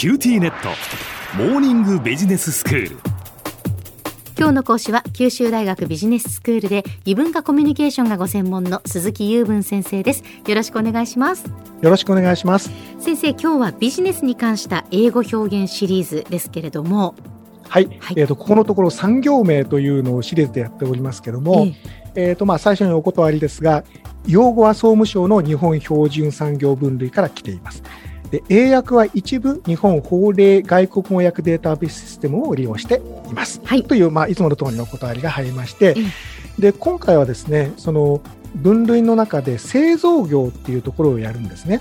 QTnet。モーニングビジネススクール。今日の講師は九州大学ビジネススクールで異文化コミュニケーションがご専門の鈴木雄文先生です。よろしくお願いします。よろしくお願いします。先生今日はビジネスに関した英語表現シリーズですけれども。はい、はい、えっ、ー、とここのところ産業名というのをシリーズでやっておりますけども、えー、えーとまあ最初にお断りですが用語は総務省の日本標準産業分類から来ていますで英訳は一部日本法令外国語訳データベースシステムを利用しています。はい、という、まあ、いつもの通りのお断りが入りまして、で今回はですねその分類の中で製造業っていうところをやるんですね。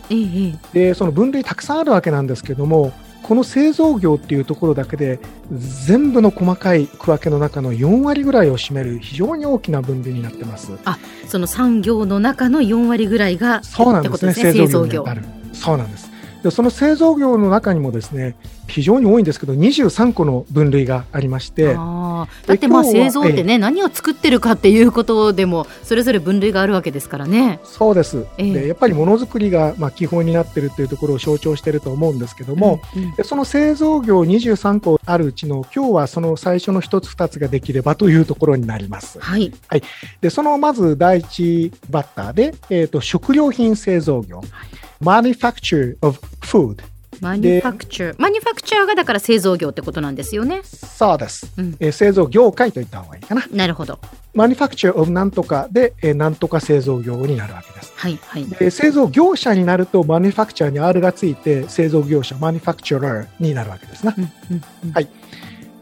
でその分類たくさんあるわけなんですけどもこの製造業っていうところだけで全部の細かい区分けの中の4割ぐらいを占める非常に大きな分類になってます。あその産業の中の4割ぐらいがそうなんですね、製造業にある。そうなんです。でその製造業の中にもですね非常に多いんですけど23個の分類がありましてだってまあ製造ってね何を作ってるかっていうことでもそれぞれ分類があるわけですからね。そうです、えー、でやっぱりものづくりがまあ基本になってるっていうところを象徴してると思うんですけども、うんうん、でその製造業23個あるうちの今日はその最初の1つ2つができればというところになります。はい、はい、でそのまず第一バッターで、えーと、食料品製造業、はい manufacture of food マニュファクチャー。マニュファクチャーがだから製造業ってことなんですよね。そうです。うん、えー、製造業界と言った方がいいかな。なるほど。マニュファクチャーオブなんとかで、えー、なんとか製造業になるわけです。はいはい。で製造業者になるとマニュファクチャーに R がついて製造業者マニュファクチャーになるわけですね。うんうんうん、はい。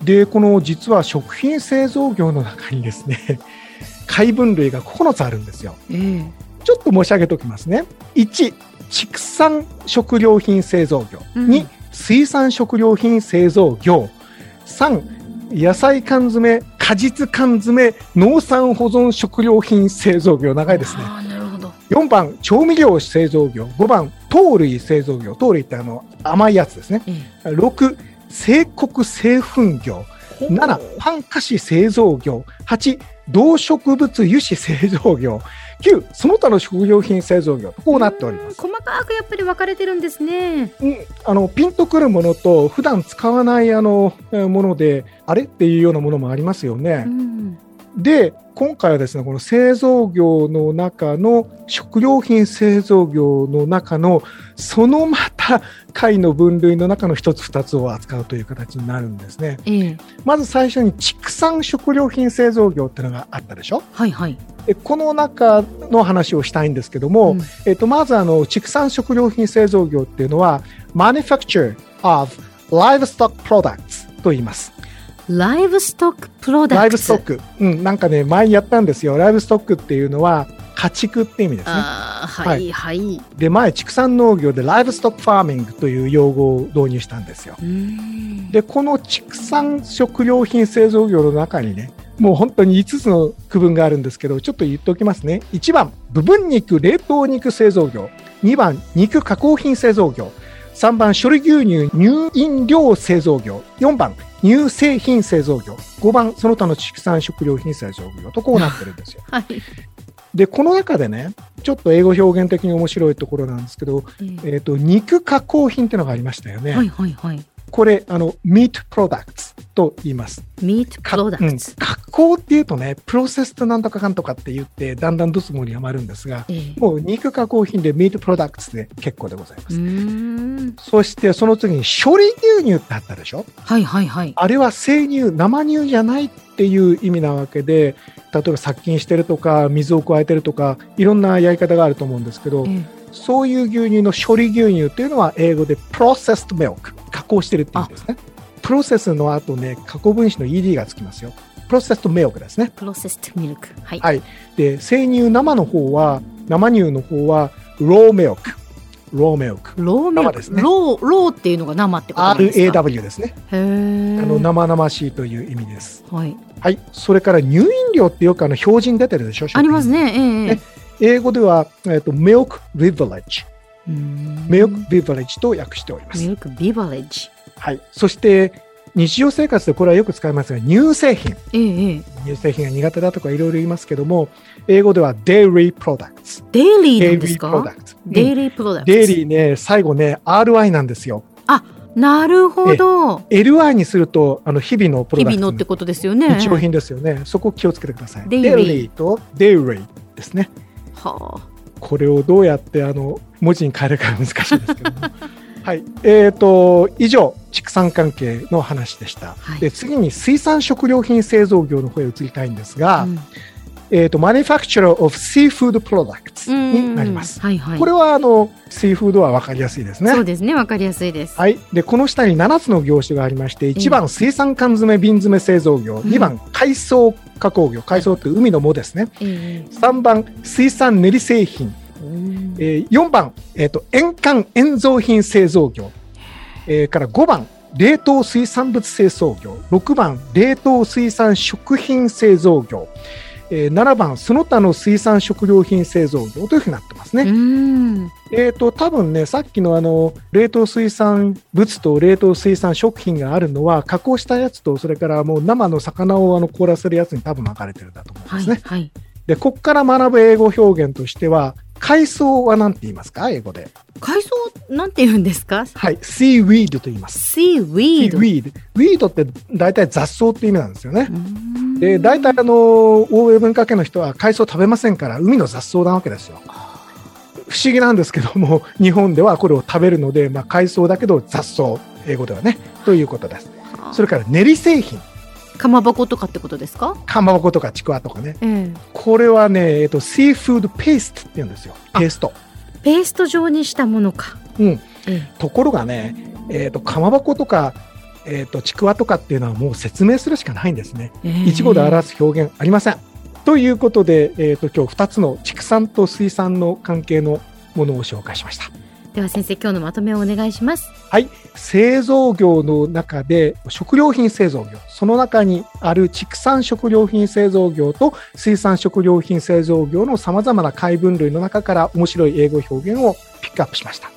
でこの実は食品製造業の中にですね 解分類が9つあるんですよ。えー、ちょっと申し上げておきますね。1畜産食料品製造業、うん、2水産食料品製造業。3野菜缶詰果実缶詰農産保存食料品製造業。長いですね。4番調味料製造業。5番糖類製造業。糖類ってあの甘いやつですね、うん、6製穀製粉業。7パン菓子製造業。8動植物油脂製造業。9その他の食料品製造業とこうなっております。細かくやっぱり分かれてるんですね、うん、あのピンとくるものと普段使わないあのものであれっていうようなものもありますよね、うん、で今回はですねこの製造業の中の食料品製造業の中のそのまた貝の分類の中の一つ二つを扱うという形になるんですね、えー、まず最初に畜産食料品製造業っていうのがあったでしょ？はいはいこの中の話をしたいんですけども、うん、えっと、まずあの畜産食料品製造業っていうのは Manufacture of Livestock Products と言います。ライブストックプロダクツライブストック。うん、なんかね、前やったんですよ。ライブストックっていうのは、家畜って意味ですね。はいはい。で、前、畜産農業でライブストックファーミングという用語を導入したんですよ。で、この畜産食料品製造業の中にね、もう本当に5つの区分があるんですけど、ちょっと言っておきますね。1番、部分肉冷凍肉製造業。2番、肉加工品製造業。3番、処理牛乳乳飲料製造業。4番、乳製品製造業。5番、その他の畜産食料品製造業とこうなってるんですよ。はい、で、この中でね、ちょっと英語表現的に面白いところなんですけど、うん、えっ、と、肉加工品っていうのがありましたよね。はいはいはい。これ、あの、meat products と言います。meat products、うん、加工っていうとね、プロセスとなんとかかんとかって言って、だんだんドツボにはまるんですが、えー、もう肉加工品で meat products で結構でございます。そしてその次に処理牛乳ってあったでしょ？はいはいはい。あれは生乳、生乳じゃないっていう意味なわけで、例えば殺菌してるとか、水を加えてるとか、いろんなやり方があると思うんですけど、えー、そういう牛乳の処理牛乳っていうのは英語で processed milk。加工してるっていうんですね。 process の後ね、過去分詞の ED がつきますよ。 processed milk ですね。 processed milk。はい。はい。で、生乳生の方は、生乳の方は、 raw milk。raw milk。raw milk ですね。 raw、raw っていうのが生ってことですか ?RAW ですね。へあの、生々しいという意味です。はい。はい。それから乳飲料ってよくあの標準出てるでしょありますね。えー、ね英語では、えっ、ー、と。ミルクビバレッジと訳しております。ミルクビバレッジ。はい。そして、日常生活でこれはよく使いますが、乳製品。ええ、乳製品が苦手だとかいろいろ言いますけども、英語では dairy products。デイリーなんですか？デイリープロダクツ。デイリーね、最後ね、RI なんですよ。あ、なるほど。LI にすると、あの日々のプロダクト日々のってことですよね。日用品ですよね。そこ気をつけてください。Daily と Daily ですね。はあ。これをどうやってあの文字に変えるか難しいですけども。はい。えっ、と、以上、畜産関係の話でした。はいで、次に水産食料品製造業の方へ移りたいんですが、うんえっ、と、Manufacturer of Seafood Products になります。はいはい。これは、あの、シーフードは分かりやすいですね。そうですね。わかりやすいです。はい。で、この下に7つの業種がありまして、1番水産缶詰瓶詰製造業、2番海藻加工業、海藻って海の藻ですね。え3番水産練り製品、えー4番、えっ、と、塩缶塩蔵品製造業、えーから5番、冷凍水産物製造業、6番、冷凍水産食品製造業、えー7番、その他の水産食料品製造業というふうになってますね。うん。えっ、と、多分ね、さっきのあの、冷凍水産物と冷凍水産食品があるのは、加工したやつと、それからもう生の魚をあの凍らせるやつに多分分かれてるんだと思うんですね。はいはい。で、こっから学ぶ英語表現としては、海藻は何て言いますか？英語で。海藻なんて言うんですか？はい。seaweed と言います。シーウィード。seaweed。weed って大体雑草って意味なんですよね。うんで、大体あの、欧米文化圏の人は海藻食べませんから、海の雑草なわけですよ。不思議なんですけども、日本ではこれを食べるので、まあ、海藻だけど雑草、英語ではね、ということです。それから練り製品、かまぼことかってことですか？かまぼことかちくわとかね。ええ。これはね、えっと、シーフードペーストって言うんですよ。ペースト。ペースト状にしたものか。うん。ええ。ところがね、えっ、と、かまぼことか、えっ、と、ちくわとかっていうのはもう説明するしかないんですね。一語で表す表現ありません。ということで、えっ、と、今日2つの畜産と水産の関係のものを紹介しました。では先生今日のまとめをお願いします。はい。製造業の中で食料品製造業、その中にある畜産食料品製造業と水産食料品製造業の様々な解分類の中から面白い英語表現をピックアップしました。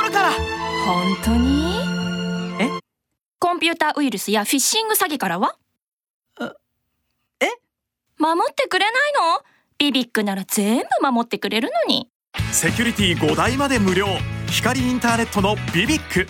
守るから。本当に？え？コンピューターウイルスやフィッシング詐欺からは？え？守ってくれないの？ビビックなら全部守ってくれるのに。セキュリティ5台まで無料。光インターネットのビビック